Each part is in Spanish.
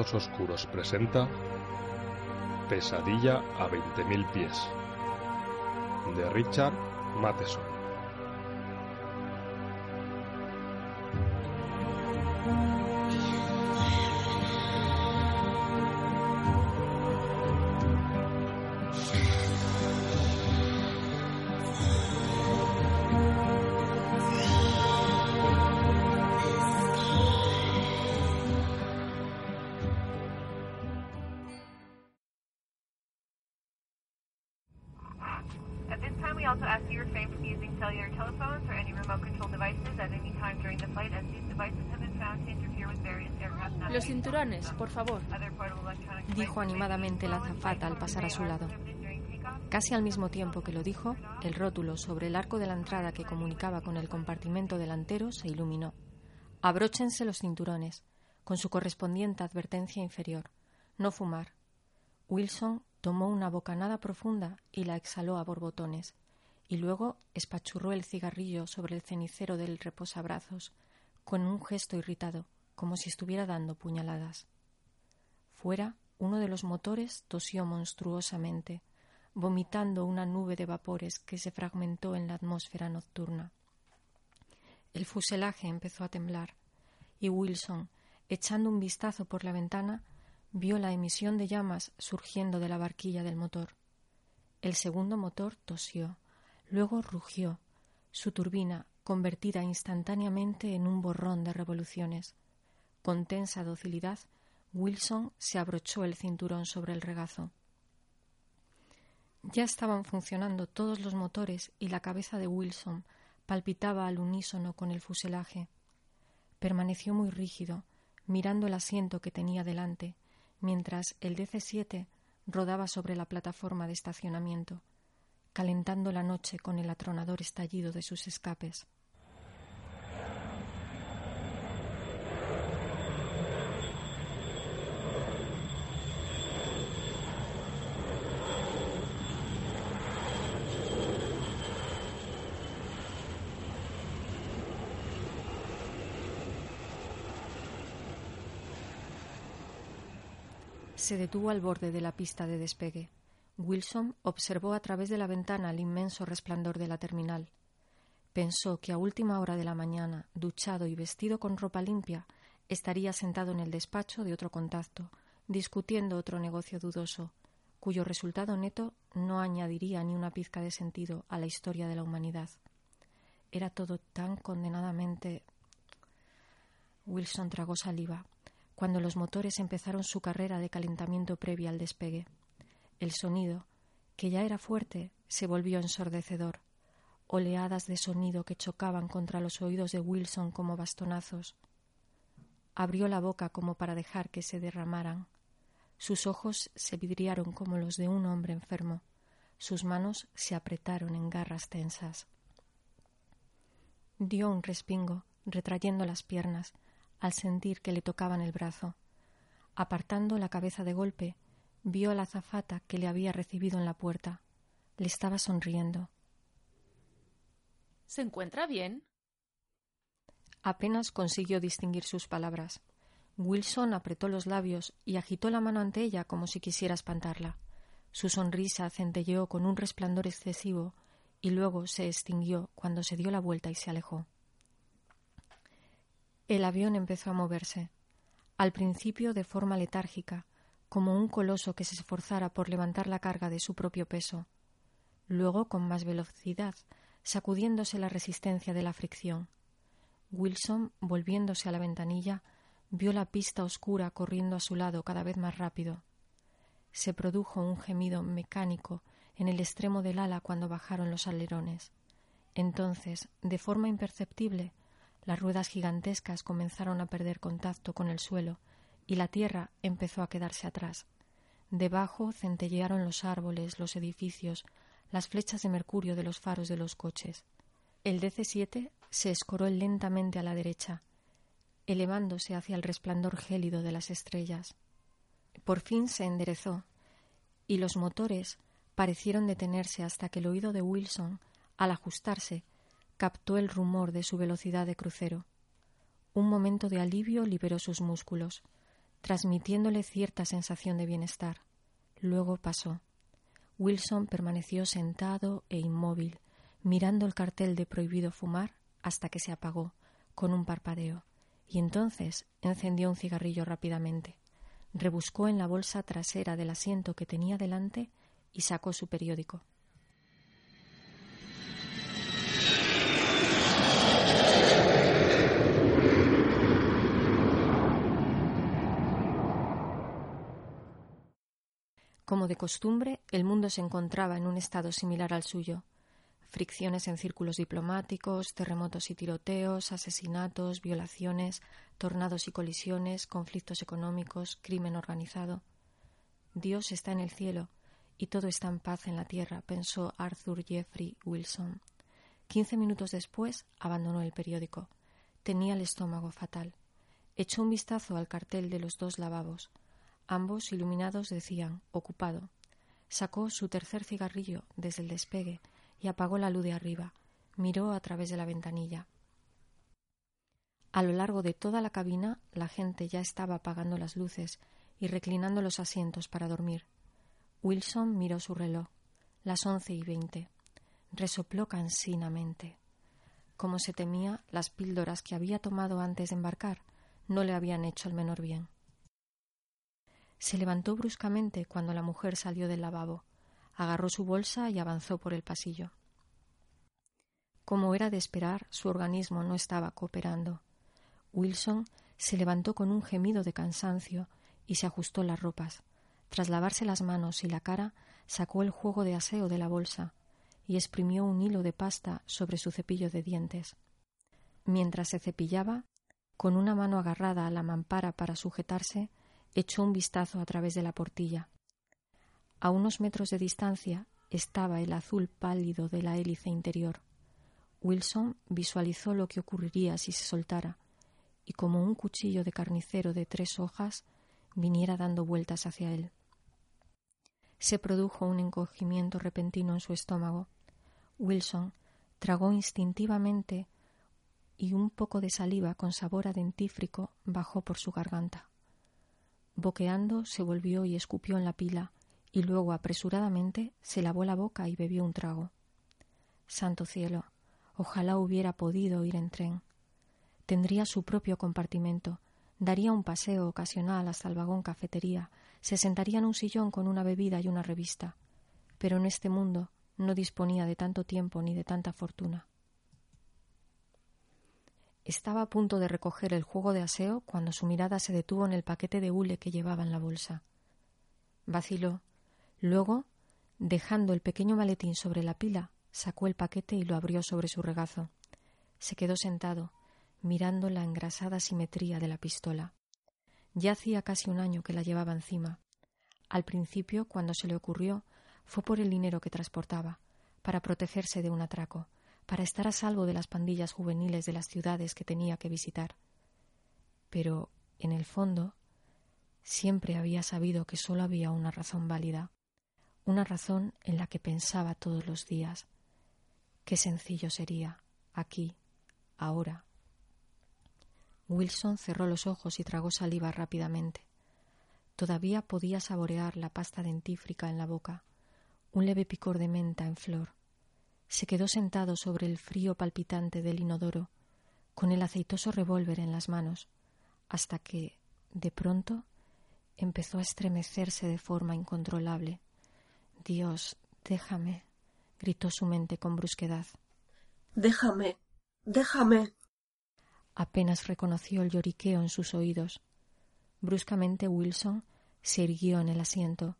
Oscuros presenta Pesadilla a 20.000 pies de Richard Matheson. A su lado. Casi al mismo tiempo que lo dijo, el rótulo sobre el arco de la entrada que comunicaba con el compartimento delantero se iluminó. Abróchense los cinturones, con su correspondiente advertencia inferior. No fumar. Wilson tomó una bocanada profunda y la exhaló a borbotones, y luego espachurró el cigarrillo sobre el cenicero del reposabrazos, con un gesto irritado, como si estuviera dando puñaladas. Fuera, uno de los motores tosió monstruosamente, vomitando una nube de vapores que se fragmentó en la atmósfera nocturna. El fuselaje empezó a temblar, y Wilson, echando un vistazo por la ventana, vio la emisión de llamas surgiendo de la barquilla del motor. El segundo motor tosió, luego rugió, su turbina convertida instantáneamente en un borrón de revoluciones. Con tensa docilidad, Wilson se abrochó el cinturón sobre el regazo. Ya estaban funcionando todos los motores y la cabeza de Wilson palpitaba al unísono con el fuselaje. Permaneció muy rígido, mirando el asiento que tenía delante, mientras el DC-7 rodaba sobre la plataforma de estacionamiento, calentando la noche con el atronador estallido de sus escapes. Se detuvo al borde de la pista de despegue. Wilson observó a través de la ventana el inmenso resplandor de la terminal. Pensó que a última hora de la mañana, duchado y vestido con ropa limpia, estaría sentado en el despacho de otro contacto, discutiendo otro negocio dudoso, cuyo resultado neto no añadiría ni una pizca de sentido a la historia de la humanidad. Era todo tan condenadamente. Wilson tragó saliva cuando los motores empezaron su carrera de calentamiento previa al despegue. El sonido, que ya era fuerte, se volvió ensordecedor. Oleadas de sonido que chocaban contra los oídos de Wilson como bastonazos. Abrió la boca como para dejar que se derramaran. Sus ojos se vidriaron como los de un hombre enfermo. Sus manos se apretaron en garras tensas. Dio un respingo, retrayendo las piernas, al sentir que le tocaban el brazo. Apartando la cabeza de golpe, vio a la azafata que le había recibido en la puerta. Le estaba sonriendo. ¿Se encuentra bien? Apenas consiguió distinguir sus palabras. Wilson apretó los labios y agitó la mano ante ella como si quisiera espantarla. Su sonrisa centelleó con un resplandor excesivo y luego se extinguió cuando se dio la vuelta y se alejó. El avión empezó a moverse, al principio de forma letárgica, como un coloso que se esforzara por levantar la carga de su propio peso. Luego, con más velocidad, sacudiéndose la resistencia de la fricción. Wilson, volviéndose a la ventanilla, vio la pista oscura corriendo a su lado cada vez más rápido. Se produjo un gemido mecánico en el extremo del ala cuando bajaron los alerones. Entonces, de forma imperceptible, las ruedas gigantescas comenzaron a perder contacto con el suelo y la tierra empezó a quedarse atrás. Debajo centellearon los árboles, los edificios, las flechas de mercurio de los faros de los coches. El DC-7 se escoró lentamente a la derecha, elevándose hacia el resplandor gélido de las estrellas. Por fin se enderezó, y los motores parecieron detenerse hasta que el oído de Wilson, al ajustarse, captó el rumor de su velocidad de crucero. Un momento de alivio liberó sus músculos, transmitiéndole cierta sensación de bienestar. Luego pasó. Wilson permaneció sentado e inmóvil, mirando el cartel de prohibido fumar hasta que se apagó, con un parpadeo, y entonces encendió un cigarrillo rápidamente. Rebuscó en la bolsa trasera del asiento que tenía delante y sacó su periódico. Como de costumbre, el mundo se encontraba en un estado similar al suyo. Fricciones en círculos diplomáticos, terremotos y tiroteos, asesinatos, violaciones, tornados y colisiones, conflictos económicos, crimen organizado. Dios está en el cielo y todo está en paz en la tierra, pensó Arthur Jeffrey Wilson. Quince minutos después abandonó el periódico. Tenía el estómago fatal. Echó un vistazo al cartel de los dos lavabos. Ambos iluminados decían ocupado. Sacó su tercer cigarrillo desde el despegue y apagó la luz de arriba. Miró a través de la ventanilla. A lo largo de toda la cabina la gente ya estaba apagando las luces y reclinando los asientos para dormir. Wilson miró su reloj. Las once y veinte. Resopló cansinamente. Como se temía, las píldoras que había tomado antes de embarcar no le habían hecho el menor bien. Se levantó bruscamente cuando la mujer salió del lavabo, agarró su bolsa y avanzó por el pasillo. Como era de esperar, su organismo no estaba cooperando. Wilson se levantó con un gemido de cansancio y se ajustó las ropas. Tras lavarse las manos y la cara, sacó el juego de aseo de la bolsa y exprimió un hilo de pasta sobre su cepillo de dientes. Mientras se cepillaba, con una mano agarrada a la mampara para sujetarse, echó un vistazo a través de la portilla. A unos metros de distancia estaba el azul pálido de la hélice interior. Wilson visualizó lo que ocurriría si se soltara, y como un cuchillo de carnicero de tres hojas viniera dando vueltas hacia él. Se produjo un encogimiento repentino en su estómago. Wilson tragó instintivamente y un poco de saliva con sabor a dentífrico bajó por su garganta. Boqueando se volvió y escupió en la pila, y luego apresuradamente se lavó la boca y bebió un trago. Santo cielo, ojalá hubiera podido ir en tren. Tendría su propio compartimento, daría un paseo ocasional hasta el vagón cafetería, se sentaría en un sillón con una bebida y una revista. Pero en este mundo no disponía de tanto tiempo ni de tanta fortuna. Estaba a punto de recoger el juego de aseo cuando su mirada se detuvo en el paquete de hule que llevaba en la bolsa. Vaciló. Luego, dejando el pequeño maletín sobre la pila, sacó el paquete y lo abrió sobre su regazo. Se quedó sentado, mirando la engrasada simetría de la pistola. Ya hacía casi un año que la llevaba encima. Al principio, cuando se le ocurrió, fue por el dinero que transportaba, para protegerse de un atraco, para estar a salvo de las pandillas juveniles de las ciudades que tenía que visitar. Pero, en el fondo, siempre había sabido que sólo había una razón válida, una razón en la que pensaba todos los días. Qué sencillo sería, aquí, ahora. Wilson cerró los ojos y tragó saliva rápidamente. Todavía podía saborear la pasta dentífrica en la boca, un leve picor de menta en flor, se quedó sentado sobre el frío palpitante del inodoro, con el aceitoso revólver en las manos, hasta que, de pronto, empezó a estremecerse de forma incontrolable. Dios, déjame, gritó su mente con brusquedad. Déjame. Déjame. Apenas reconoció el lloriqueo en sus oídos. Bruscamente Wilson se irguió en el asiento.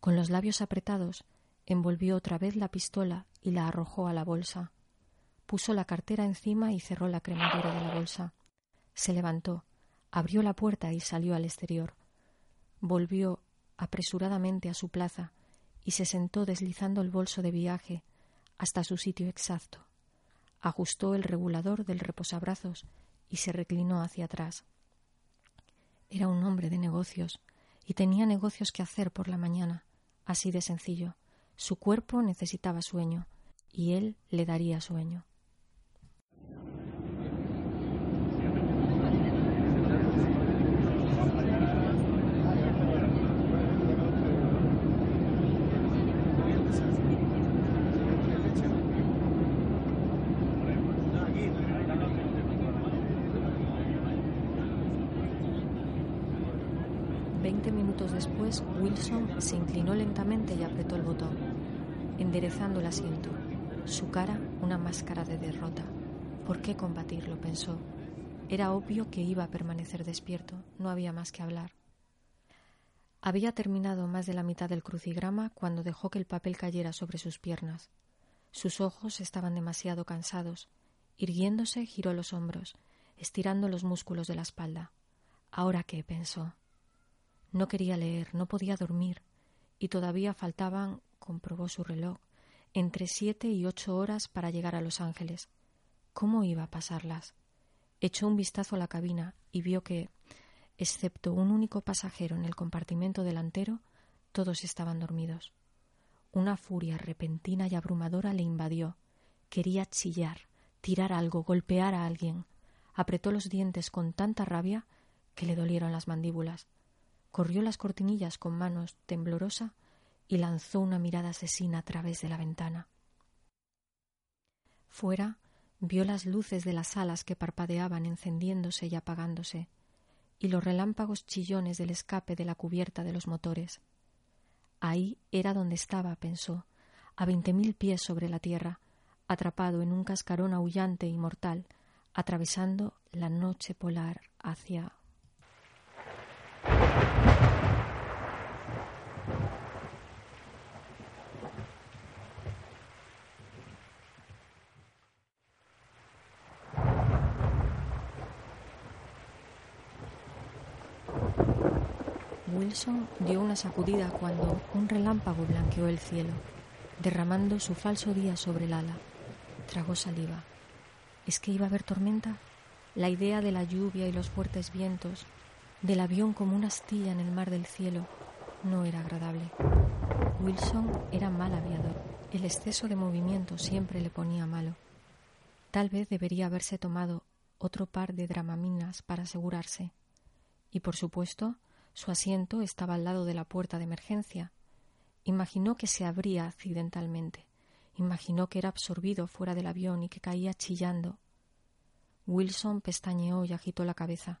Con los labios apretados, envolvió otra vez la pistola y la arrojó a la bolsa. Puso la cartera encima y cerró la cremallera de la bolsa. Se levantó, abrió la puerta y salió al exterior. Volvió apresuradamente a su plaza y se sentó deslizando el bolso de viaje hasta su sitio exacto. Ajustó el regulador del reposabrazos y se reclinó hacia atrás. Era un hombre de negocios y tenía negocios que hacer por la mañana, así de sencillo. Su cuerpo necesitaba sueño y él le daría sueño. Veinte minutos después, Wilson se inclinó lentamente y apretó el botón, enderezando el asiento. Su cara, una máscara de derrota. ¿Por qué combatirlo? pensó. Era obvio que iba a permanecer despierto, no había más que hablar. Había terminado más de la mitad del crucigrama cuando dejó que el papel cayera sobre sus piernas. Sus ojos estaban demasiado cansados. Irguiéndose, giró los hombros, estirando los músculos de la espalda. ¿Ahora qué? pensó. No quería leer, no podía dormir, y todavía faltaban, comprobó su reloj, entre siete y ocho horas para llegar a Los Ángeles. ¿Cómo iba a pasarlas? Echó un vistazo a la cabina y vio que, excepto un único pasajero en el compartimento delantero, todos estaban dormidos. Una furia repentina y abrumadora le invadió. Quería chillar, tirar algo, golpear a alguien. Apretó los dientes con tanta rabia que le dolieron las mandíbulas corrió las cortinillas con manos temblorosa y lanzó una mirada asesina a través de la ventana. Fuera vio las luces de las alas que parpadeaban encendiéndose y apagándose, y los relámpagos chillones del escape de la cubierta de los motores. Ahí era donde estaba, pensó, a veinte mil pies sobre la tierra, atrapado en un cascarón aullante y mortal, atravesando la noche polar hacia Wilson dio una sacudida cuando un relámpago blanqueó el cielo, derramando su falso día sobre el ala. Tragó saliva. ¿Es que iba a haber tormenta? La idea de la lluvia y los fuertes vientos, del avión como una astilla en el mar del cielo, no era agradable. Wilson era mal aviador. El exceso de movimiento siempre le ponía malo. Tal vez debería haberse tomado otro par de dramaminas para asegurarse. Y por supuesto, su asiento estaba al lado de la puerta de emergencia. Imaginó que se abría accidentalmente. Imaginó que era absorbido fuera del avión y que caía chillando. Wilson pestañeó y agitó la cabeza.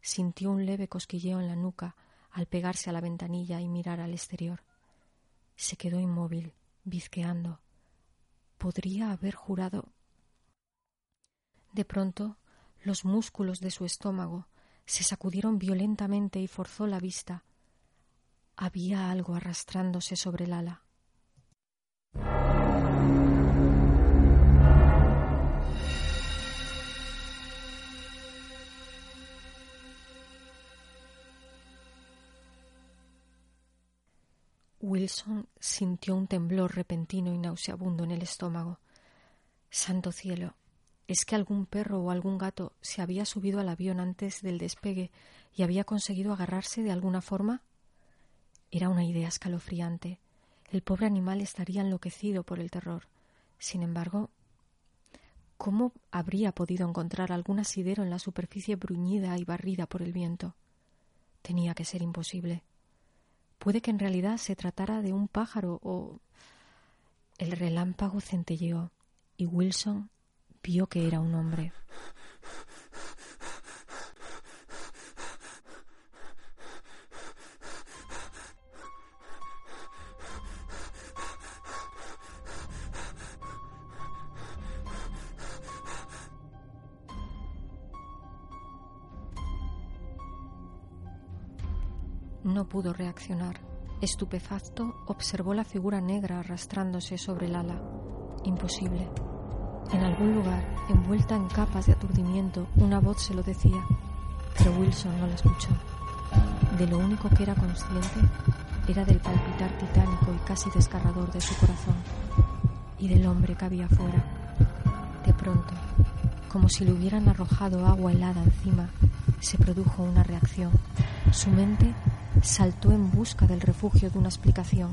Sintió un leve cosquilleo en la nuca al pegarse a la ventanilla y mirar al exterior. Se quedó inmóvil, bizqueando. Podría haber jurado. De pronto, los músculos de su estómago se sacudieron violentamente y forzó la vista. Había algo arrastrándose sobre el ala. Wilson sintió un temblor repentino y nauseabundo en el estómago. Santo cielo, ¿Es que algún perro o algún gato se había subido al avión antes del despegue y había conseguido agarrarse de alguna forma? Era una idea escalofriante. El pobre animal estaría enloquecido por el terror. Sin embargo, ¿cómo habría podido encontrar algún asidero en la superficie bruñida y barrida por el viento? Tenía que ser imposible. Puede que en realidad se tratara de un pájaro o. El relámpago centelleó y Wilson vio que era un hombre. No pudo reaccionar. Estupefacto, observó la figura negra arrastrándose sobre el ala. Imposible. En algún lugar, envuelta en capas de aturdimiento, una voz se lo decía, pero Wilson no la escuchó. De lo único que era consciente era del palpitar titánico y casi desgarrador de su corazón y del hombre que había fuera. De pronto, como si le hubieran arrojado agua helada encima, se produjo una reacción. Su mente saltó en busca del refugio de una explicación.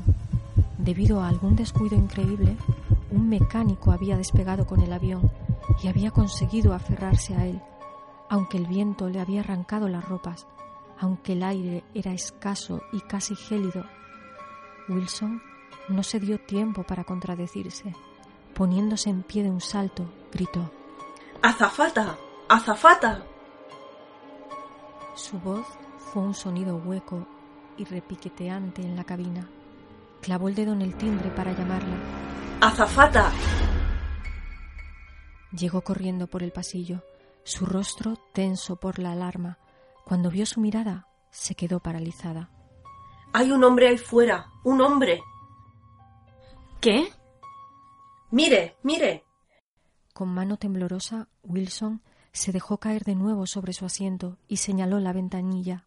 Debido a algún descuido increíble, un mecánico había despegado con el avión y había conseguido aferrarse a él, aunque el viento le había arrancado las ropas, aunque el aire era escaso y casi gélido. Wilson no se dio tiempo para contradecirse. Poniéndose en pie de un salto, gritó ¡Azafata! ¡Azafata! Su voz fue un sonido hueco y repiqueteante en la cabina. Clavó el dedo en el timbre para llamarla. ¡Azafata! Llegó corriendo por el pasillo, su rostro tenso por la alarma. Cuando vio su mirada, se quedó paralizada. Hay un hombre ahí fuera, un hombre. ¿Qué? Mire, mire. Con mano temblorosa, Wilson se dejó caer de nuevo sobre su asiento y señaló la ventanilla.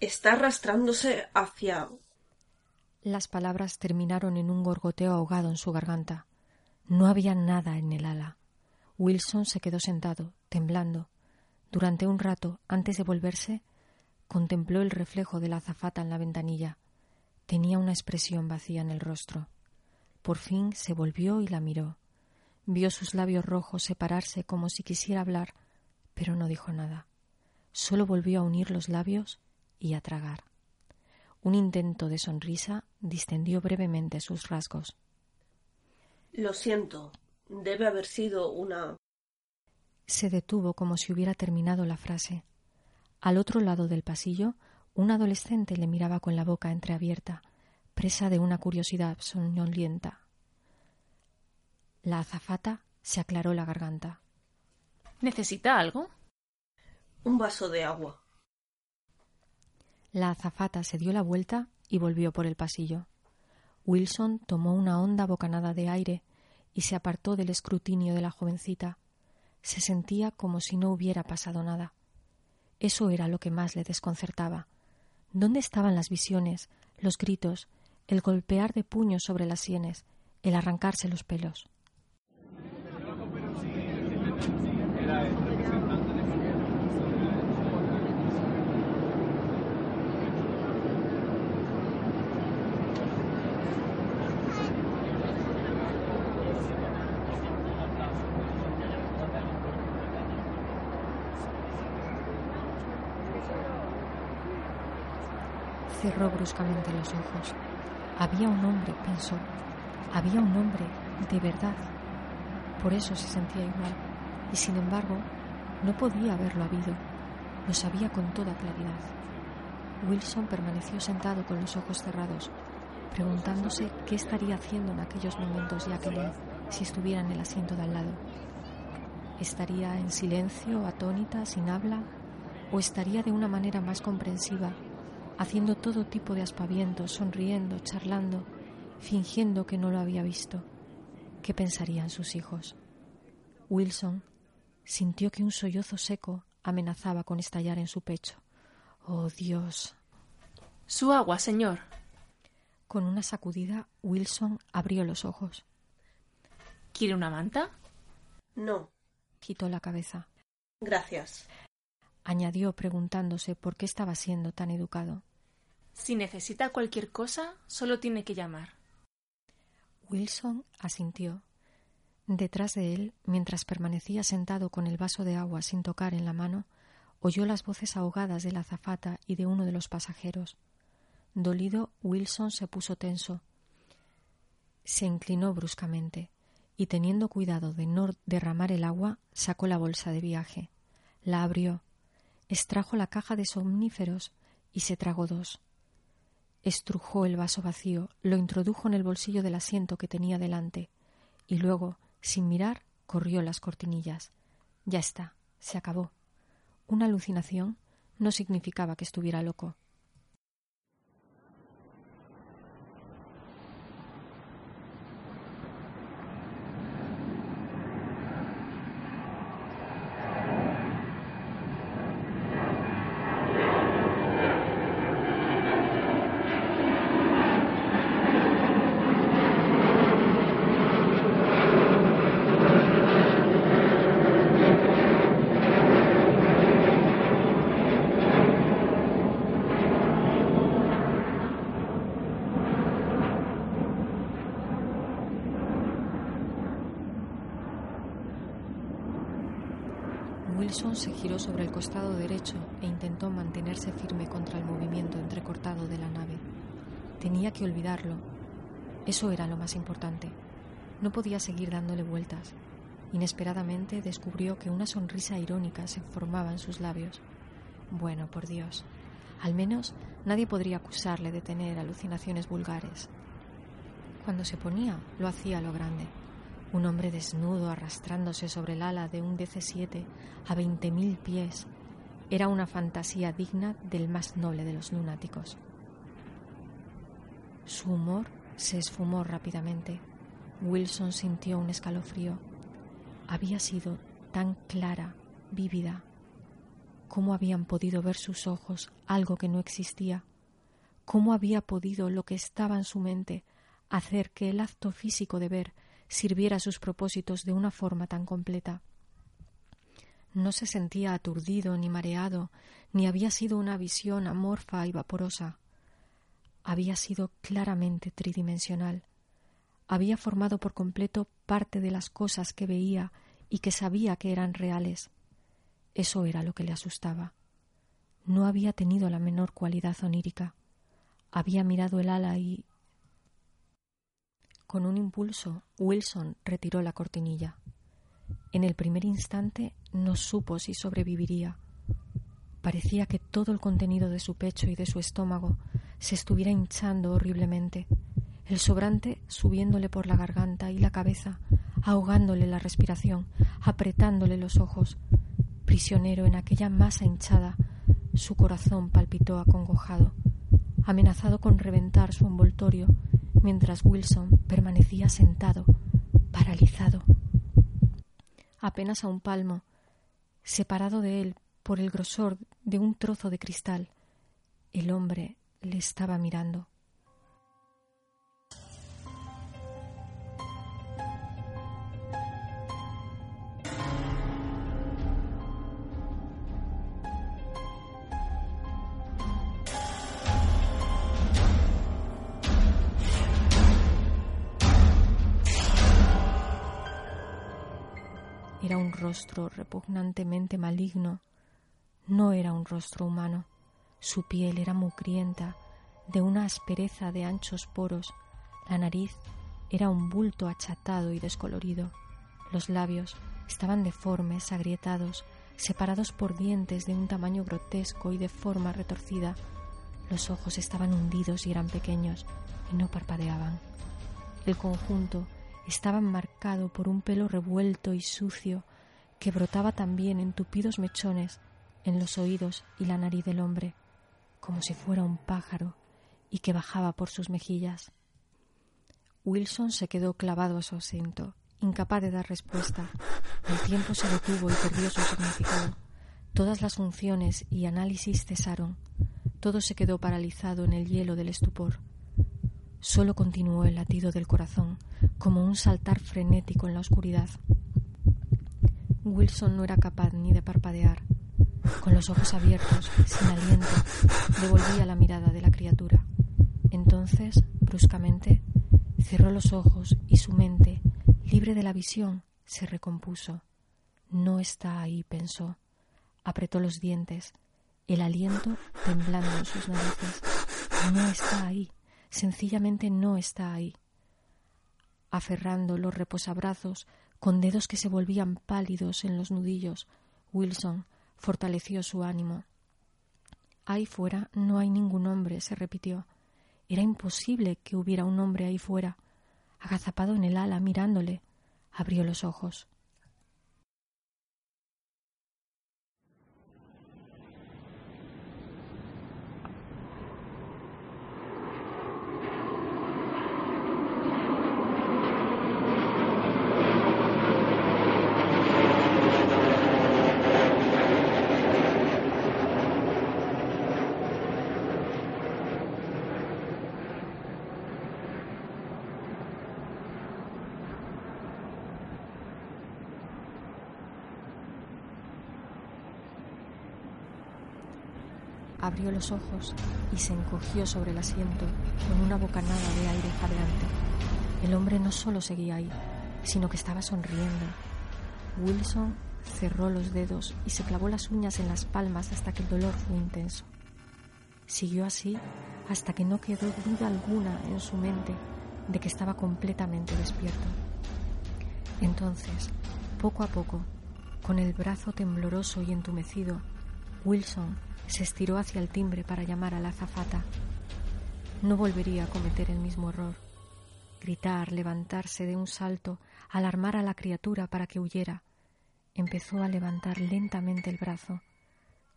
Está arrastrándose hacia. Las palabras terminaron en un gorgoteo ahogado en su garganta. No había nada en el ala. Wilson se quedó sentado, temblando. Durante un rato, antes de volverse, contempló el reflejo de la azafata en la ventanilla. Tenía una expresión vacía en el rostro. Por fin se volvió y la miró. Vio sus labios rojos separarse como si quisiera hablar, pero no dijo nada. Solo volvió a unir los labios y a tragar. Un intento de sonrisa distendió brevemente sus rasgos. Lo siento. Debe haber sido una. Se detuvo como si hubiera terminado la frase. Al otro lado del pasillo, un adolescente le miraba con la boca entreabierta, presa de una curiosidad soñolienta. La azafata se aclaró la garganta. ¿Necesita algo? Un vaso de agua. La azafata se dio la vuelta y volvió por el pasillo. Wilson tomó una honda bocanada de aire y se apartó del escrutinio de la jovencita. Se sentía como si no hubiera pasado nada. Eso era lo que más le desconcertaba. ¿Dónde estaban las visiones, los gritos, el golpear de puños sobre las sienes, el arrancarse los pelos? Cerró bruscamente los ojos. Había un hombre, pensó. Había un hombre, de verdad. Por eso se sentía igual. Y sin embargo, no podía haberlo habido. Lo sabía con toda claridad. Wilson permaneció sentado con los ojos cerrados, preguntándose qué estaría haciendo en aquellos momentos Jacqueline si estuviera en el asiento de al lado. ¿Estaría en silencio, atónita, sin habla? ¿O estaría de una manera más comprensiva, haciendo todo tipo de aspavientos, sonriendo, charlando, fingiendo que no lo había visto? ¿Qué pensarían sus hijos? Wilson sintió que un sollozo seco amenazaba con estallar en su pecho. ¡Oh, Dios! Su agua, señor. Con una sacudida, Wilson abrió los ojos. ¿Quiere una manta? No. Quitó la cabeza. Gracias. Añadió preguntándose por qué estaba siendo tan educado. Si necesita cualquier cosa, solo tiene que llamar. Wilson asintió. Detrás de él, mientras permanecía sentado con el vaso de agua sin tocar en la mano, oyó las voces ahogadas de la azafata y de uno de los pasajeros. Dolido, Wilson se puso tenso. Se inclinó bruscamente y, teniendo cuidado de no derramar el agua, sacó la bolsa de viaje. La abrió, extrajo la caja de somníferos y se tragó dos. Estrujó el vaso vacío, lo introdujo en el bolsillo del asiento que tenía delante, y luego, sin mirar, corrió las cortinillas. Ya está, se acabó. Una alucinación no significaba que estuviera loco. Wilson se giró sobre el costado derecho e intentó mantenerse firme contra el movimiento entrecortado de la nave. Tenía que olvidarlo. Eso era lo más importante. No podía seguir dándole vueltas. Inesperadamente descubrió que una sonrisa irónica se formaba en sus labios. Bueno, por Dios. Al menos nadie podría acusarle de tener alucinaciones vulgares. Cuando se ponía, lo hacía a lo grande. Un hombre desnudo arrastrándose sobre el ala de un DC-7 a veinte mil pies era una fantasía digna del más noble de los lunáticos. Su humor se esfumó rápidamente. Wilson sintió un escalofrío. Había sido tan clara, vívida. ¿Cómo habían podido ver sus ojos algo que no existía? ¿Cómo había podido lo que estaba en su mente hacer que el acto físico de ver sirviera a sus propósitos de una forma tan completa? No se sentía aturdido ni mareado, ni había sido una visión amorfa y vaporosa. Había sido claramente tridimensional había formado por completo parte de las cosas que veía y que sabía que eran reales. Eso era lo que le asustaba. No había tenido la menor cualidad onírica. Había mirado el ala y. Con un impulso, Wilson retiró la cortinilla. En el primer instante no supo si sobreviviría. Parecía que todo el contenido de su pecho y de su estómago se estuviera hinchando horriblemente el sobrante subiéndole por la garganta y la cabeza, ahogándole la respiración, apretándole los ojos. Prisionero en aquella masa hinchada, su corazón palpitó acongojado, amenazado con reventar su envoltorio, mientras Wilson permanecía sentado, paralizado. Apenas a un palmo, separado de él por el grosor de un trozo de cristal, el hombre le estaba mirando. Rostro repugnantemente maligno. No era un rostro humano. Su piel era mugrienta, de una aspereza de anchos poros. La nariz era un bulto achatado y descolorido. Los labios estaban deformes, agrietados, separados por dientes de un tamaño grotesco y de forma retorcida. Los ojos estaban hundidos y eran pequeños y no parpadeaban. El conjunto estaba marcado por un pelo revuelto y sucio que brotaba también en tupidos mechones en los oídos y la nariz del hombre, como si fuera un pájaro, y que bajaba por sus mejillas. Wilson se quedó clavado a su asiento, incapaz de dar respuesta. El tiempo se detuvo y perdió su significado. Todas las funciones y análisis cesaron. Todo se quedó paralizado en el hielo del estupor. Solo continuó el latido del corazón, como un saltar frenético en la oscuridad. Wilson no era capaz ni de parpadear. Con los ojos abiertos, sin aliento, devolvía la mirada de la criatura. Entonces, bruscamente, cerró los ojos y su mente, libre de la visión, se recompuso. No está ahí, pensó. Apretó los dientes, el aliento temblando en sus narices. No está ahí, sencillamente no está ahí aferrando los reposabrazos con dedos que se volvían pálidos en los nudillos, Wilson fortaleció su ánimo. Ahí fuera no hay ningún hombre, se repitió. Era imposible que hubiera un hombre ahí fuera. Agazapado en el ala, mirándole, abrió los ojos. Abrió los ojos y se encogió sobre el asiento con una bocanada de aire jadeante. El hombre no solo seguía ahí, sino que estaba sonriendo. Wilson cerró los dedos y se clavó las uñas en las palmas hasta que el dolor fue intenso. Siguió así hasta que no quedó duda alguna en su mente de que estaba completamente despierto. Entonces, poco a poco, con el brazo tembloroso y entumecido, Wilson se estiró hacia el timbre para llamar a la azafata. No volvería a cometer el mismo error. Gritar, levantarse de un salto, alarmar a la criatura para que huyera. Empezó a levantar lentamente el brazo,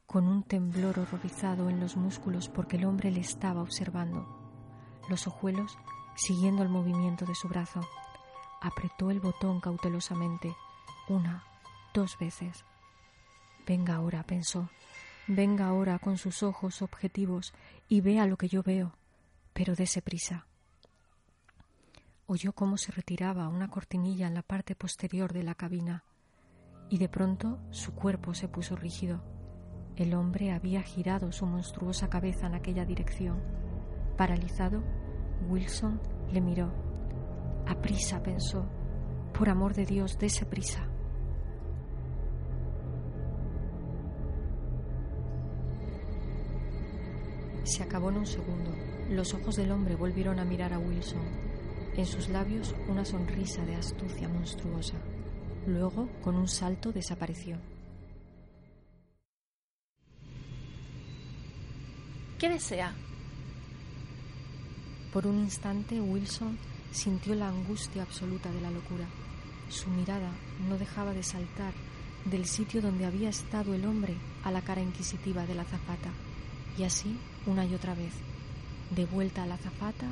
con un temblor horrorizado en los músculos porque el hombre le estaba observando. Los ojuelos siguiendo el movimiento de su brazo. Apretó el botón cautelosamente, una, dos veces. Venga ahora, pensó. Venga ahora con sus ojos objetivos y vea lo que yo veo, pero dése prisa. Oyó cómo se retiraba una cortinilla en la parte posterior de la cabina y de pronto su cuerpo se puso rígido. El hombre había girado su monstruosa cabeza en aquella dirección. Paralizado, Wilson le miró. A prisa, pensó. Por amor de Dios, dése prisa. Se acabó en un segundo. Los ojos del hombre volvieron a mirar a Wilson. En sus labios una sonrisa de astucia monstruosa. Luego, con un salto, desapareció. ¿Qué desea? Por un instante Wilson sintió la angustia absoluta de la locura. Su mirada no dejaba de saltar del sitio donde había estado el hombre a la cara inquisitiva de la azafata, y así una y otra vez, de vuelta a la azafata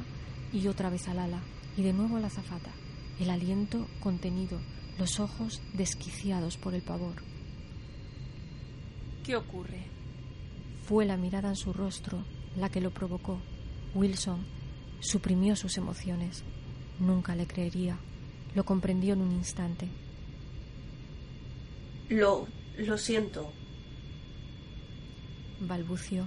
y otra vez al ala, y de nuevo a la azafata, el aliento contenido, los ojos desquiciados por el pavor. ¿Qué ocurre? Fue la mirada en su rostro la que lo provocó. Wilson Suprimió sus emociones. Nunca le creería. Lo comprendió en un instante. Lo... lo siento. Balbució.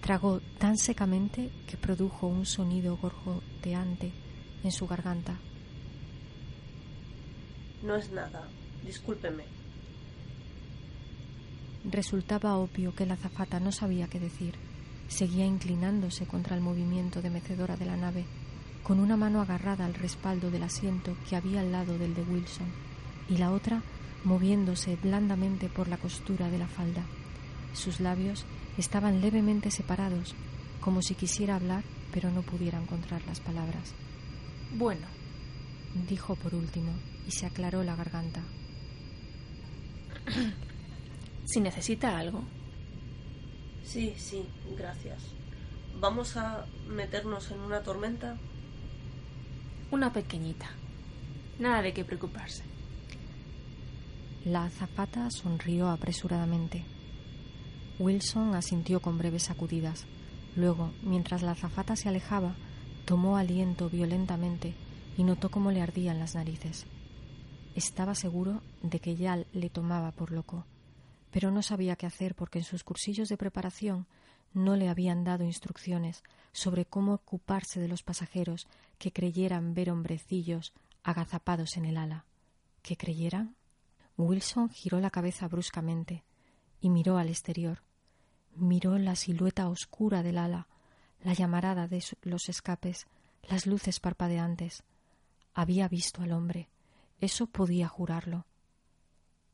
Tragó tan secamente que produjo un sonido gorgoteante en su garganta. No es nada. Discúlpeme. Resultaba obvio que la azafata no sabía qué decir. Seguía inclinándose contra el movimiento de mecedora de la nave, con una mano agarrada al respaldo del asiento que había al lado del de Wilson, y la otra moviéndose blandamente por la costura de la falda. Sus labios estaban levemente separados, como si quisiera hablar, pero no pudiera encontrar las palabras. Bueno, dijo por último, y se aclaró la garganta. si necesita algo, Sí, sí, gracias. ¿Vamos a meternos en una tormenta? Una pequeñita. Nada de qué preocuparse. La azafata sonrió apresuradamente. Wilson asintió con breves sacudidas. Luego, mientras la azafata se alejaba, tomó aliento violentamente y notó cómo le ardían las narices. Estaba seguro de que ya le tomaba por loco pero no sabía qué hacer porque en sus cursillos de preparación no le habían dado instrucciones sobre cómo ocuparse de los pasajeros que creyeran ver hombrecillos agazapados en el ala. ¿Que creyeran? Wilson giró la cabeza bruscamente y miró al exterior. Miró la silueta oscura del ala, la llamarada de los escapes, las luces parpadeantes. Había visto al hombre. Eso podía jurarlo.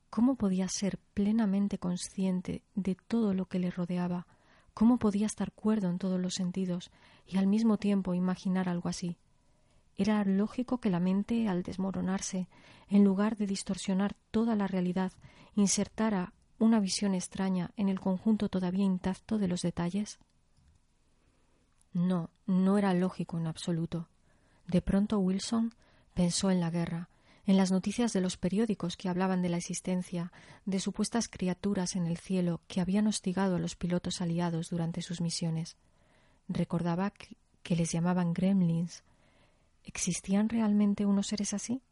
¿Cómo podía ser plenamente consciente de todo lo que le rodeaba? ¿Cómo podía estar cuerdo en todos los sentidos y al mismo tiempo imaginar algo así? Era lógico que la mente, al desmoronarse, en lugar de distorsionar toda la realidad, insertara una visión extraña en el conjunto todavía intacto de los detalles? No, no era lógico en absoluto. De pronto Wilson pensó en la guerra, en las noticias de los periódicos que hablaban de la existencia de supuestas criaturas en el cielo que habían hostigado a los pilotos aliados durante sus misiones. Recordaba que les llamaban gremlins. ¿Existían realmente unos seres así?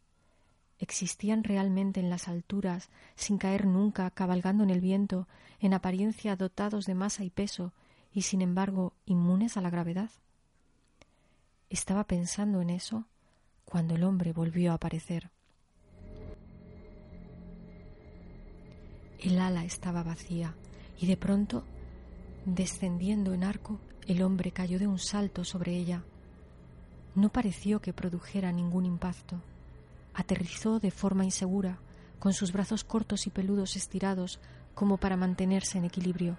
¿Existían realmente en las alturas, sin caer nunca, cabalgando en el viento, en apariencia dotados de masa y peso, y sin embargo inmunes a la gravedad? Estaba pensando en eso cuando el hombre volvió a aparecer. El ala estaba vacía y de pronto, descendiendo en arco, el hombre cayó de un salto sobre ella. No pareció que produjera ningún impacto. Aterrizó de forma insegura, con sus brazos cortos y peludos estirados como para mantenerse en equilibrio.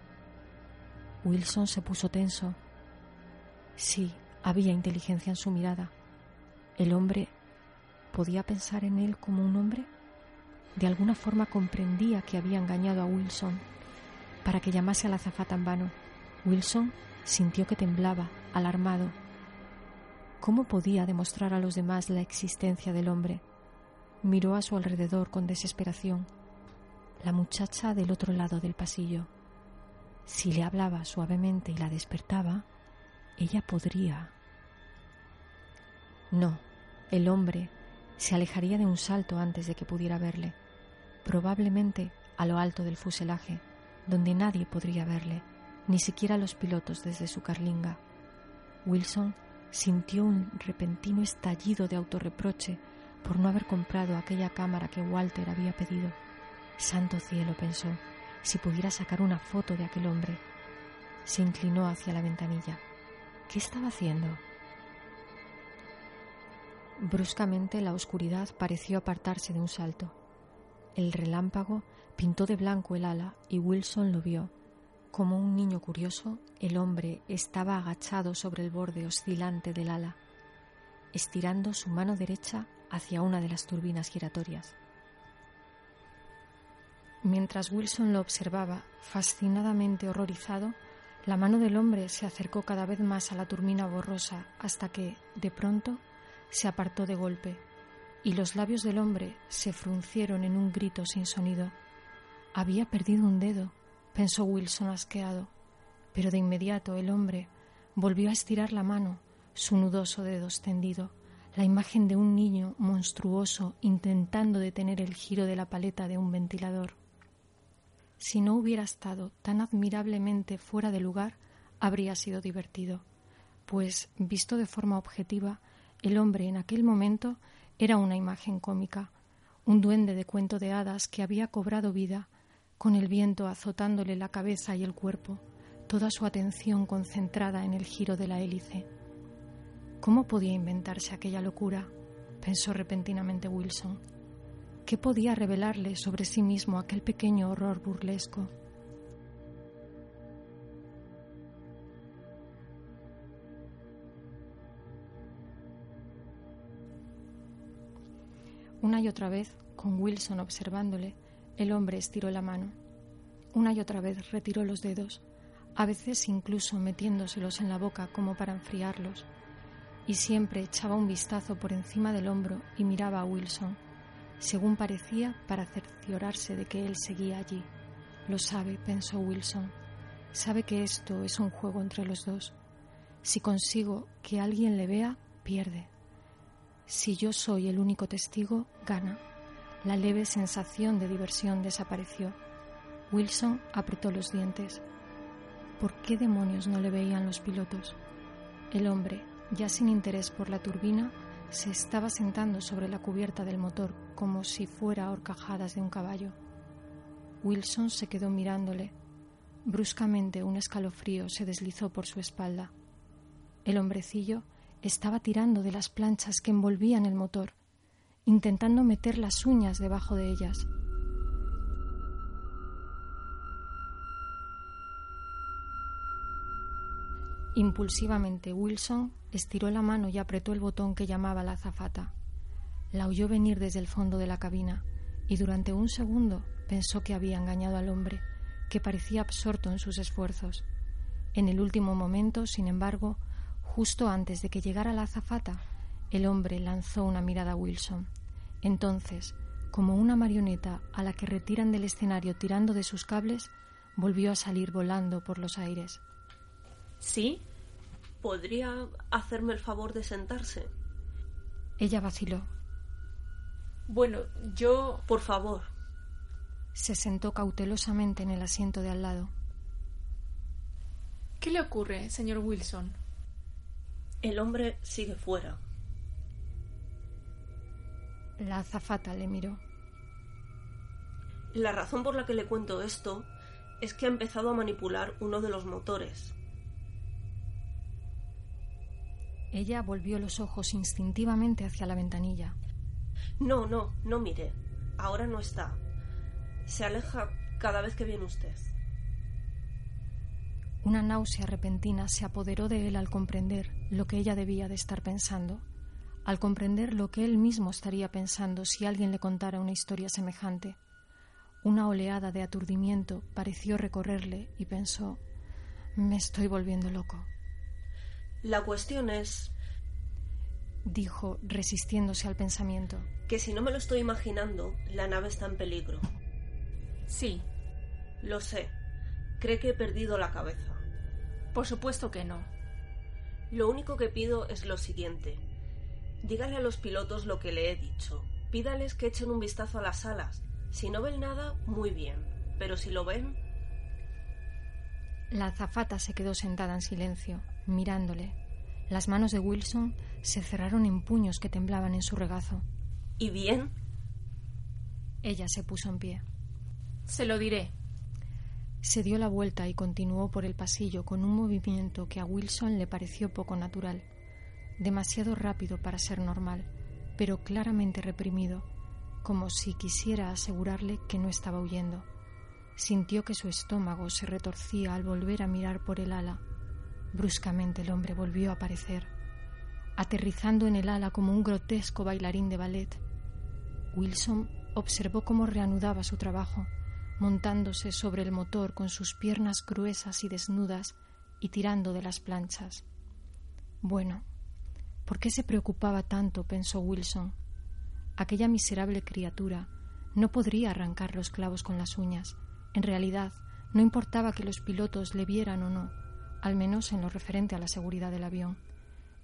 Wilson se puso tenso. Sí, había inteligencia en su mirada. ¿El hombre podía pensar en él como un hombre? De alguna forma comprendía que había engañado a Wilson para que llamase a la azafata en vano. Wilson sintió que temblaba, alarmado. ¿Cómo podía demostrar a los demás la existencia del hombre? Miró a su alrededor con desesperación. La muchacha del otro lado del pasillo. Si le hablaba suavemente y la despertaba, ella podría. No, el hombre se alejaría de un salto antes de que pudiera verle, probablemente a lo alto del fuselaje, donde nadie podría verle, ni siquiera los pilotos desde su carlinga. Wilson sintió un repentino estallido de autorreproche por no haber comprado aquella cámara que Walter había pedido. Santo cielo, pensó, si pudiera sacar una foto de aquel hombre. Se inclinó hacia la ventanilla. ¿Qué estaba haciendo? Bruscamente la oscuridad pareció apartarse de un salto. El relámpago pintó de blanco el ala y Wilson lo vio. Como un niño curioso, el hombre estaba agachado sobre el borde oscilante del ala, estirando su mano derecha hacia una de las turbinas giratorias. Mientras Wilson lo observaba, fascinadamente horrorizado, la mano del hombre se acercó cada vez más a la turbina borrosa hasta que, de pronto, se apartó de golpe, y los labios del hombre se fruncieron en un grito sin sonido. Había perdido un dedo, pensó Wilson asqueado, pero de inmediato el hombre volvió a estirar la mano, su nudoso dedo extendido, la imagen de un niño monstruoso intentando detener el giro de la paleta de un ventilador. Si no hubiera estado tan admirablemente fuera de lugar, habría sido divertido, pues, visto de forma objetiva, el hombre en aquel momento era una imagen cómica, un duende de cuento de hadas que había cobrado vida, con el viento azotándole la cabeza y el cuerpo, toda su atención concentrada en el giro de la hélice. ¿Cómo podía inventarse aquella locura? pensó repentinamente Wilson. ¿Qué podía revelarle sobre sí mismo aquel pequeño horror burlesco? Una y otra vez, con Wilson observándole, el hombre estiró la mano. Una y otra vez retiró los dedos, a veces incluso metiéndoselos en la boca como para enfriarlos, y siempre echaba un vistazo por encima del hombro y miraba a Wilson según parecía, para cerciorarse de que él seguía allí. Lo sabe, pensó Wilson. Sabe que esto es un juego entre los dos. Si consigo que alguien le vea, pierde. Si yo soy el único testigo, gana. La leve sensación de diversión desapareció. Wilson apretó los dientes. ¿Por qué demonios no le veían los pilotos? El hombre, ya sin interés por la turbina, se estaba sentando sobre la cubierta del motor como si fuera horcajadas de un caballo. Wilson se quedó mirándole. Bruscamente un escalofrío se deslizó por su espalda. El hombrecillo estaba tirando de las planchas que envolvían el motor, intentando meter las uñas debajo de ellas. Impulsivamente Wilson estiró la mano y apretó el botón que llamaba la azafata. La oyó venir desde el fondo de la cabina y durante un segundo pensó que había engañado al hombre, que parecía absorto en sus esfuerzos. En el último momento, sin embargo, justo antes de que llegara la azafata, el hombre lanzó una mirada a Wilson. Entonces, como una marioneta a la que retiran del escenario tirando de sus cables, volvió a salir volando por los aires. ¿Sí? ¿Podría hacerme el favor de sentarse? Ella vaciló. Bueno, yo... Por favor. Se sentó cautelosamente en el asiento de al lado. ¿Qué le ocurre, señor Wilson? El hombre sigue fuera. La azafata le miró. La razón por la que le cuento esto es que ha empezado a manipular uno de los motores. Ella volvió los ojos instintivamente hacia la ventanilla. No, no, no mire. Ahora no está. Se aleja cada vez que viene usted. Una náusea repentina se apoderó de él al comprender lo que ella debía de estar pensando, al comprender lo que él mismo estaría pensando si alguien le contara una historia semejante. Una oleada de aturdimiento pareció recorrerle y pensó me estoy volviendo loco. La cuestión es, dijo, resistiéndose al pensamiento, que si no me lo estoy imaginando, la nave está en peligro. Sí. Lo sé. Cree que he perdido la cabeza. Por supuesto que no. Lo único que pido es lo siguiente. Dígale a los pilotos lo que le he dicho. Pídales que echen un vistazo a las alas. Si no ven nada, muy bien. Pero si lo ven... La azafata se quedó sentada en silencio, mirándole. Las manos de Wilson se cerraron en puños que temblaban en su regazo. ¿Y bien? Ella se puso en pie. Se lo diré. Se dio la vuelta y continuó por el pasillo con un movimiento que a Wilson le pareció poco natural, demasiado rápido para ser normal, pero claramente reprimido, como si quisiera asegurarle que no estaba huyendo. Sintió que su estómago se retorcía al volver a mirar por el ala. Bruscamente el hombre volvió a aparecer, aterrizando en el ala como un grotesco bailarín de ballet. Wilson observó cómo reanudaba su trabajo montándose sobre el motor con sus piernas gruesas y desnudas y tirando de las planchas. Bueno, ¿por qué se preocupaba tanto? pensó Wilson. Aquella miserable criatura no podría arrancar los clavos con las uñas. En realidad, no importaba que los pilotos le vieran o no, al menos en lo referente a la seguridad del avión.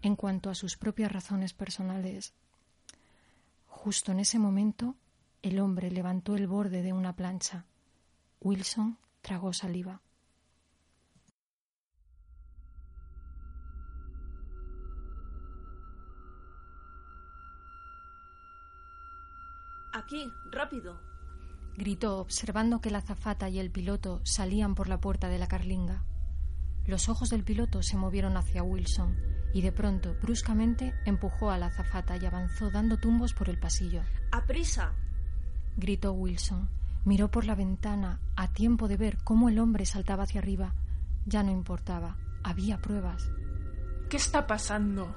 En cuanto a sus propias razones personales, justo en ese momento, el hombre levantó el borde de una plancha. Wilson tragó saliva. Aquí, rápido. gritó, observando que la azafata y el piloto salían por la puerta de la carlinga. Los ojos del piloto se movieron hacia Wilson y de pronto, bruscamente, empujó a la azafata y avanzó dando tumbos por el pasillo. ¡Aprisa! gritó Wilson. Miró por la ventana a tiempo de ver cómo el hombre saltaba hacia arriba. Ya no importaba. Había pruebas. ¿Qué está pasando?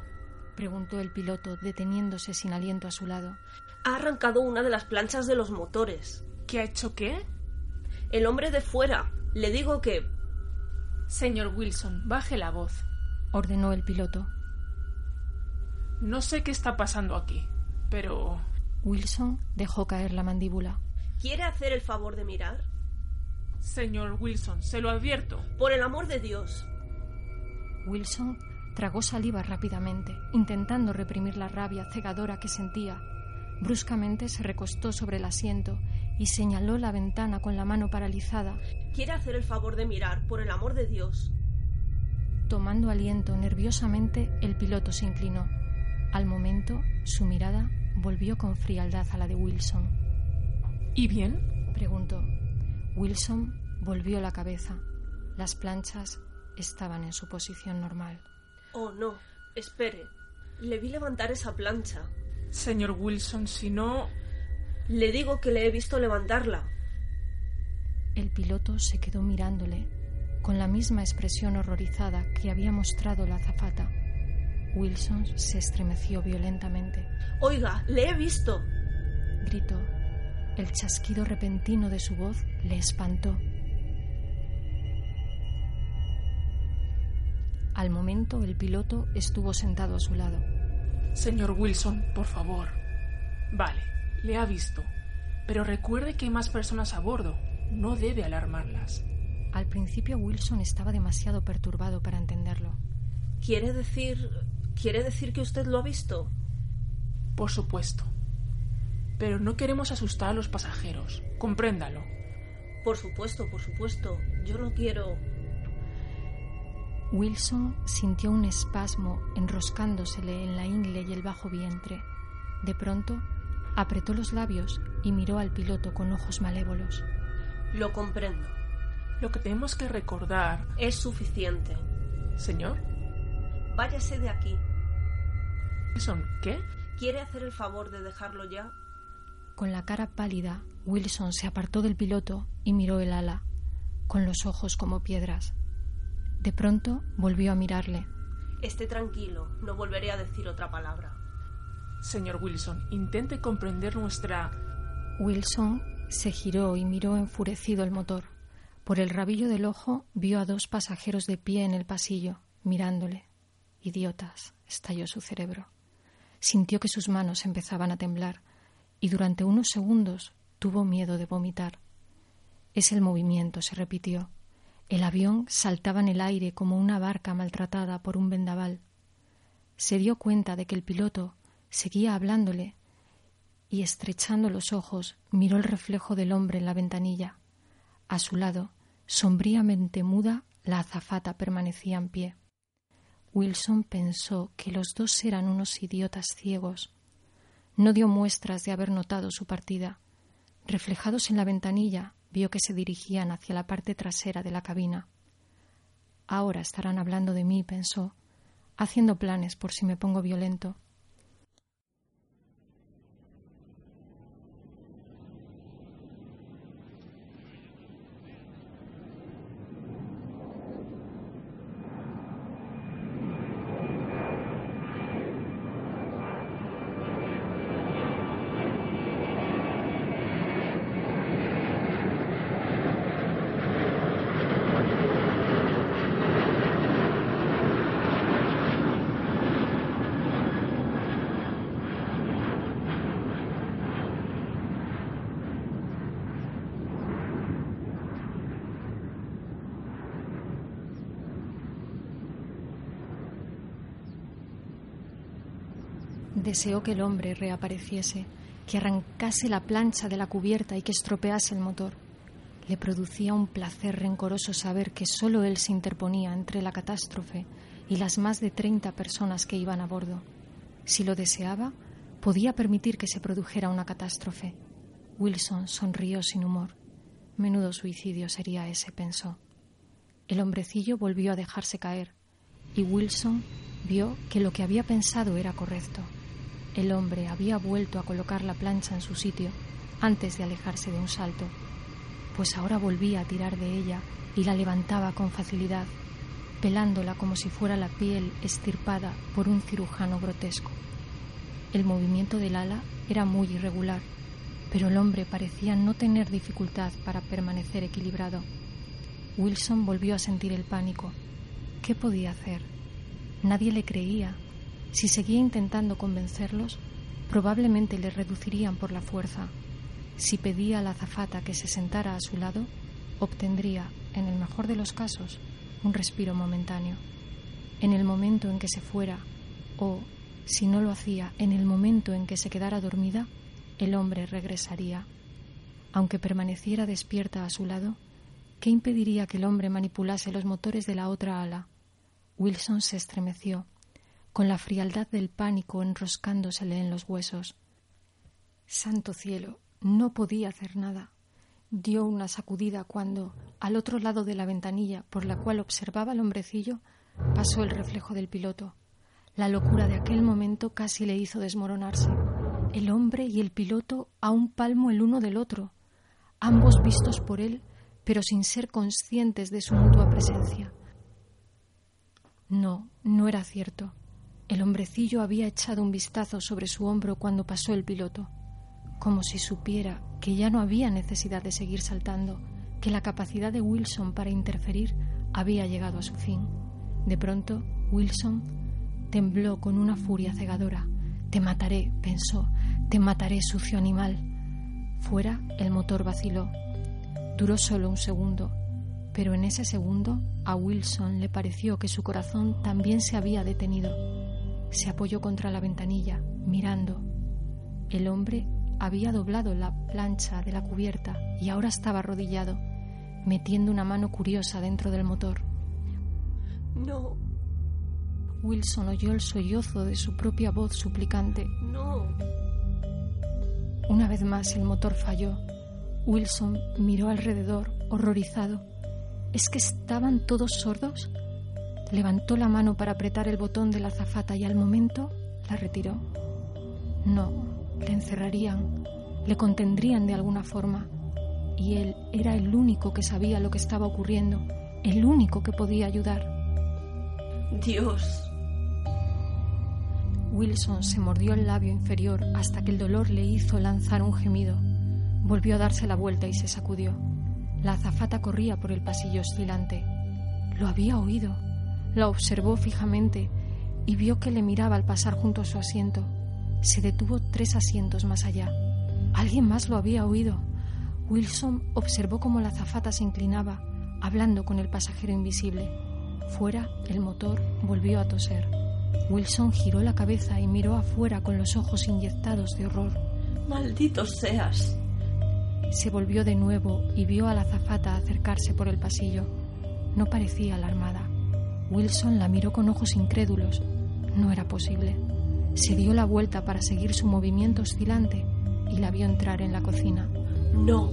preguntó el piloto, deteniéndose sin aliento a su lado. Ha arrancado una de las planchas de los motores. ¿Qué ha hecho qué? El hombre de fuera. Le digo que... Señor Wilson, baje la voz, ordenó el piloto. No sé qué está pasando aquí, pero... Wilson dejó caer la mandíbula. ¿Quiere hacer el favor de mirar? Señor Wilson, se lo advierto. Por el amor de Dios. Wilson tragó saliva rápidamente, intentando reprimir la rabia cegadora que sentía. Bruscamente se recostó sobre el asiento y señaló la ventana con la mano paralizada. ¿Quiere hacer el favor de mirar, por el amor de Dios? Tomando aliento nerviosamente, el piloto se inclinó. Al momento, su mirada volvió con frialdad a la de Wilson. ¿Y bien? preguntó. Wilson volvió la cabeza. Las planchas estaban en su posición normal. Oh, no. Espere. Le vi levantar esa plancha. Señor Wilson, si no... Le digo que le he visto levantarla. El piloto se quedó mirándole, con la misma expresión horrorizada que había mostrado la azafata. Wilson se estremeció violentamente. Oiga, le he visto. gritó. El chasquido repentino de su voz le espantó. Al momento el piloto estuvo sentado a su lado. Señor Wilson, por favor. Vale, le ha visto. Pero recuerde que hay más personas a bordo. No debe alarmarlas. Al principio Wilson estaba demasiado perturbado para entenderlo. ¿Quiere decir... ¿Quiere decir que usted lo ha visto? Por supuesto pero no queremos asustar a los pasajeros. Compréndalo. Por supuesto, por supuesto. Yo no quiero. Wilson sintió un espasmo enroscándosele en la ingle y el bajo vientre. De pronto, Apretó los labios y miró al piloto con ojos malévolos. Lo comprendo. Lo que tenemos que recordar es suficiente. Señor. Váyase de aquí. ¿Wilson qué? ¿Quiere hacer el favor de dejarlo ya? Con la cara pálida, Wilson se apartó del piloto y miró el ala, con los ojos como piedras. De pronto volvió a mirarle. Esté tranquilo, no volveré a decir otra palabra. Señor Wilson, intente comprender nuestra... Wilson se giró y miró enfurecido el motor. Por el rabillo del ojo vio a dos pasajeros de pie en el pasillo, mirándole. Idiotas, estalló su cerebro. Sintió que sus manos empezaban a temblar y durante unos segundos tuvo miedo de vomitar. Ese el movimiento se repitió. El avión saltaba en el aire como una barca maltratada por un vendaval. Se dio cuenta de que el piloto seguía hablándole y estrechando los ojos miró el reflejo del hombre en la ventanilla. A su lado, sombríamente muda, la azafata permanecía en pie. Wilson pensó que los dos eran unos idiotas ciegos. No dio muestras de haber notado su partida. Reflejados en la ventanilla, vio que se dirigían hacia la parte trasera de la cabina. Ahora estarán hablando de mí, pensó, haciendo planes por si me pongo violento. Deseó que el hombre reapareciese, que arrancase la plancha de la cubierta y que estropease el motor. Le producía un placer rencoroso saber que solo él se interponía entre la catástrofe y las más de treinta personas que iban a bordo. Si lo deseaba, podía permitir que se produjera una catástrofe. Wilson sonrió sin humor. Menudo suicidio sería ese, pensó. El hombrecillo volvió a dejarse caer, y Wilson vio que lo que había pensado era correcto. El hombre había vuelto a colocar la plancha en su sitio antes de alejarse de un salto, pues ahora volvía a tirar de ella y la levantaba con facilidad, pelándola como si fuera la piel estirpada por un cirujano grotesco. El movimiento del ala era muy irregular, pero el hombre parecía no tener dificultad para permanecer equilibrado. Wilson volvió a sentir el pánico. ¿Qué podía hacer? Nadie le creía si seguía intentando convencerlos, probablemente le reducirían por la fuerza. Si pedía a la azafata que se sentara a su lado, obtendría, en el mejor de los casos, un respiro momentáneo. En el momento en que se fuera, o, si no lo hacía, en el momento en que se quedara dormida, el hombre regresaría. Aunque permaneciera despierta a su lado, ¿qué impediría que el hombre manipulase los motores de la otra ala? Wilson se estremeció con la frialdad del pánico enroscándosele en los huesos. Santo cielo, no podía hacer nada. Dio una sacudida cuando, al otro lado de la ventanilla por la cual observaba el hombrecillo, pasó el reflejo del piloto. La locura de aquel momento casi le hizo desmoronarse. El hombre y el piloto a un palmo el uno del otro, ambos vistos por él, pero sin ser conscientes de su mutua presencia. No, no era cierto. El hombrecillo había echado un vistazo sobre su hombro cuando pasó el piloto, como si supiera que ya no había necesidad de seguir saltando, que la capacidad de Wilson para interferir había llegado a su fin. De pronto, Wilson tembló con una furia cegadora. Te mataré, pensó, te mataré, sucio animal. Fuera, el motor vaciló. Duró solo un segundo, pero en ese segundo a Wilson le pareció que su corazón también se había detenido se apoyó contra la ventanilla, mirando. El hombre había doblado la plancha de la cubierta y ahora estaba arrodillado, metiendo una mano curiosa dentro del motor. No. Wilson oyó el sollozo de su propia voz suplicante. No. Una vez más el motor falló. Wilson miró alrededor, horrorizado. ¿Es que estaban todos sordos? Levantó la mano para apretar el botón de la azafata y al momento la retiró. No, le encerrarían, le contendrían de alguna forma. Y él era el único que sabía lo que estaba ocurriendo, el único que podía ayudar. Dios. Wilson se mordió el labio inferior hasta que el dolor le hizo lanzar un gemido. Volvió a darse la vuelta y se sacudió. La azafata corría por el pasillo oscilante. Lo había oído. La observó fijamente y vio que le miraba al pasar junto a su asiento. Se detuvo tres asientos más allá. Alguien más lo había oído. Wilson observó cómo la azafata se inclinaba, hablando con el pasajero invisible. Fuera, el motor volvió a toser. Wilson giró la cabeza y miró afuera con los ojos inyectados de horror. Maldito seas. Se volvió de nuevo y vio a la azafata acercarse por el pasillo. No parecía alarmada. Wilson la miró con ojos incrédulos. No era posible. Se dio la vuelta para seguir su movimiento oscilante y la vio entrar en la cocina. No.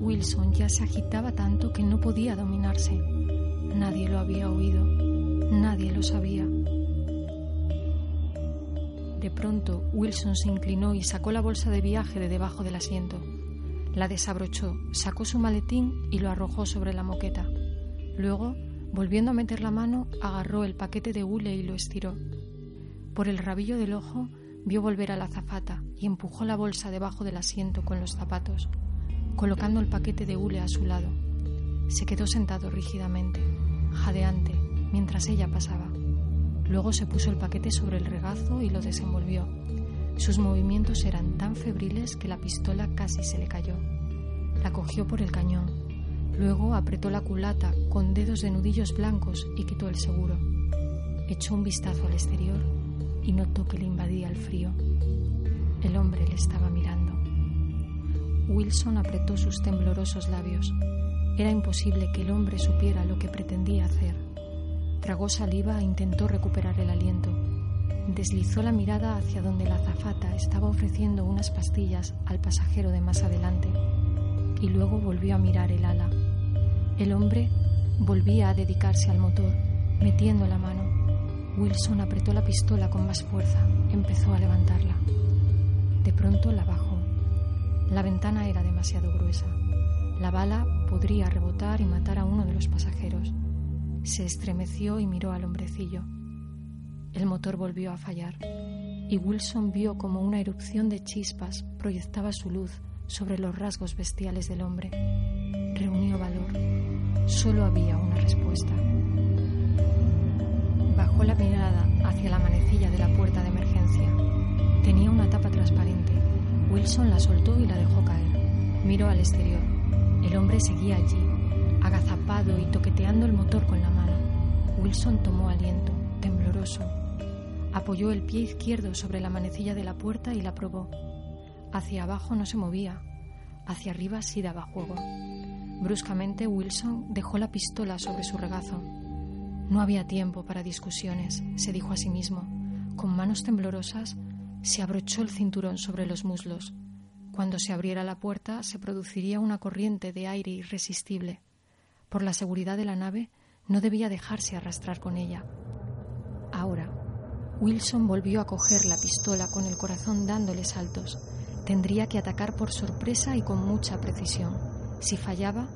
Wilson ya se agitaba tanto que no podía dominarse. Nadie lo había oído. Nadie lo sabía. De pronto, Wilson se inclinó y sacó la bolsa de viaje de debajo del asiento. La desabrochó, sacó su maletín y lo arrojó sobre la moqueta. Luego, volviendo a meter la mano, agarró el paquete de hule y lo estiró. Por el rabillo del ojo, vio volver a la azafata y empujó la bolsa debajo del asiento con los zapatos, colocando el paquete de hule a su lado. Se quedó sentado rígidamente, jadeante, mientras ella pasaba. Luego se puso el paquete sobre el regazo y lo desenvolvió. Sus movimientos eran tan febriles que la pistola casi se le cayó. La cogió por el cañón. Luego apretó la culata con dedos de nudillos blancos y quitó el seguro. Echó un vistazo al exterior y notó que le invadía el frío. El hombre le estaba mirando. Wilson apretó sus temblorosos labios. Era imposible que el hombre supiera lo que pretendía hacer. Tragó saliva e intentó recuperar el aliento. Deslizó la mirada hacia donde la azafata estaba ofreciendo unas pastillas al pasajero de más adelante y luego volvió a mirar el ala. El hombre volvía a dedicarse al motor, metiendo la mano. Wilson apretó la pistola con más fuerza, empezó a levantarla. De pronto la bajó. La ventana era demasiado gruesa. La bala podría rebotar y matar a uno de los pasajeros. Se estremeció y miró al hombrecillo. El motor volvió a fallar y Wilson vio como una erupción de chispas proyectaba su luz sobre los rasgos bestiales del hombre. Reunió valor. Solo había una respuesta. Bajó la mirada hacia la manecilla de la puerta de emergencia. Tenía una tapa transparente. Wilson la soltó y la dejó caer. Miró al exterior. El hombre seguía allí, agazapado y toqueteando el motor con la mano. Wilson tomó aliento, tembloroso. Apoyó el pie izquierdo sobre la manecilla de la puerta y la probó. Hacia abajo no se movía, hacia arriba sí daba juego. Bruscamente Wilson dejó la pistola sobre su regazo. No había tiempo para discusiones, se dijo a sí mismo. Con manos temblorosas se abrochó el cinturón sobre los muslos. Cuando se abriera la puerta se produciría una corriente de aire irresistible. Por la seguridad de la nave, no debía dejarse arrastrar con ella. Ahora, Wilson volvió a coger la pistola con el corazón dándole saltos. Tendría que atacar por sorpresa y con mucha precisión. Si fallaba,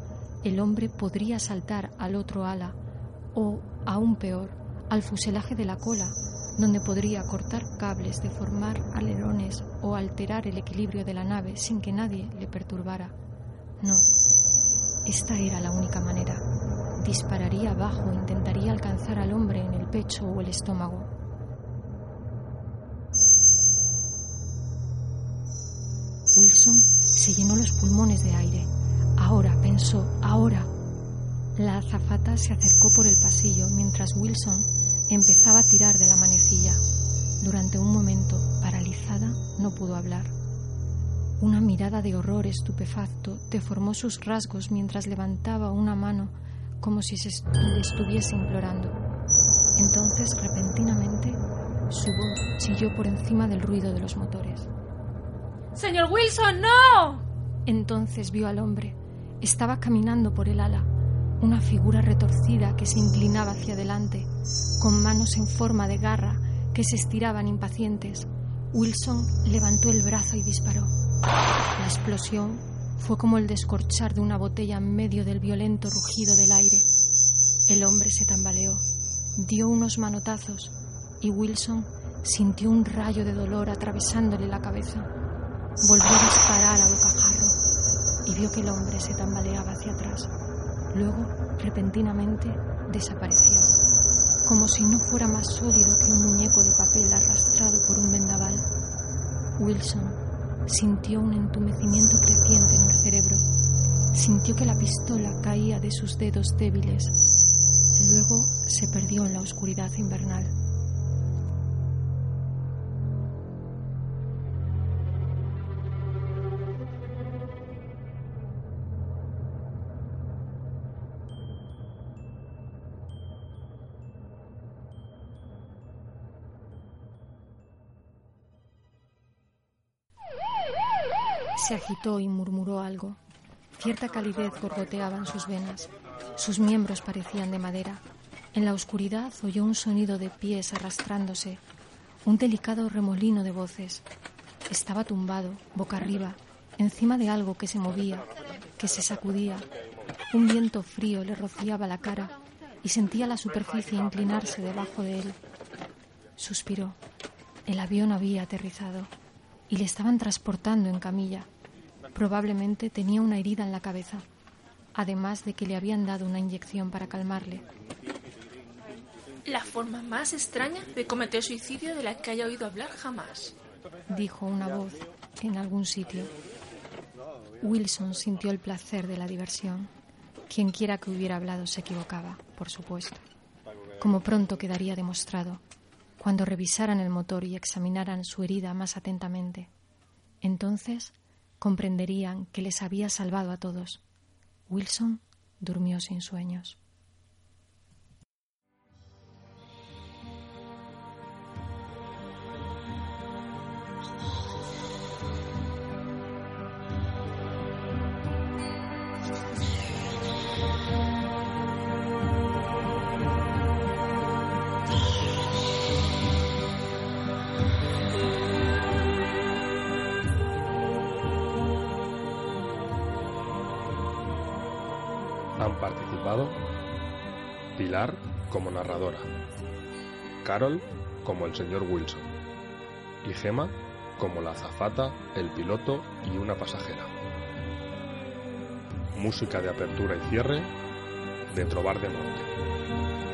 el hombre podría saltar al otro ala o, aún peor, al fuselaje de la cola, donde podría cortar cables, deformar alerones o alterar el equilibrio de la nave sin que nadie le perturbara. No, esta era la única manera. Dispararía abajo intentaría alcanzar al hombre en el pecho o el estómago. Wilson se llenó los pulmones de aire. Ahora, pensó, ahora. La azafata se acercó por el pasillo mientras Wilson empezaba a tirar de la manecilla. Durante un momento, paralizada, no pudo hablar. Una mirada de horror estupefacto deformó sus rasgos mientras levantaba una mano como si se le estuviese implorando. Entonces, repentinamente, su voz chilló por encima del ruido de los motores. Señor Wilson, no. Entonces vio al hombre. Estaba caminando por el ala, una figura retorcida que se inclinaba hacia adelante, con manos en forma de garra que se estiraban impacientes. Wilson levantó el brazo y disparó. La explosión fue como el descorchar de una botella en medio del violento rugido del aire. El hombre se tambaleó, dio unos manotazos y Wilson sintió un rayo de dolor atravesándole la cabeza. Volvió a disparar a bocajarro vio que el hombre se tambaleaba hacia atrás. Luego, repentinamente, desapareció, como si no fuera más sólido que un muñeco de papel arrastrado por un vendaval. Wilson sintió un entumecimiento creciente en el cerebro. Sintió que la pistola caía de sus dedos débiles. Luego se perdió en la oscuridad invernal. Se agitó y murmuró algo. Cierta calidez gorgoteaba en sus venas. Sus miembros parecían de madera. En la oscuridad oyó un sonido de pies arrastrándose, un delicado remolino de voces. Estaba tumbado, boca arriba, encima de algo que se movía, que se sacudía. Un viento frío le rociaba la cara y sentía la superficie inclinarse debajo de él. Suspiró. El avión había aterrizado y le estaban transportando en camilla. Probablemente tenía una herida en la cabeza, además de que le habían dado una inyección para calmarle. La forma más extraña de cometer suicidio de la que haya oído hablar jamás, dijo una voz en algún sitio. Wilson sintió el placer de la diversión. Quien quiera que hubiera hablado se equivocaba, por supuesto. Como pronto quedaría demostrado, cuando revisaran el motor y examinaran su herida más atentamente. Entonces comprenderían que les había salvado a todos. Wilson durmió sin sueños. Como narradora, Carol como el señor Wilson y Gemma como la azafata, el piloto y una pasajera. Música de apertura y cierre de Trobar de Norte.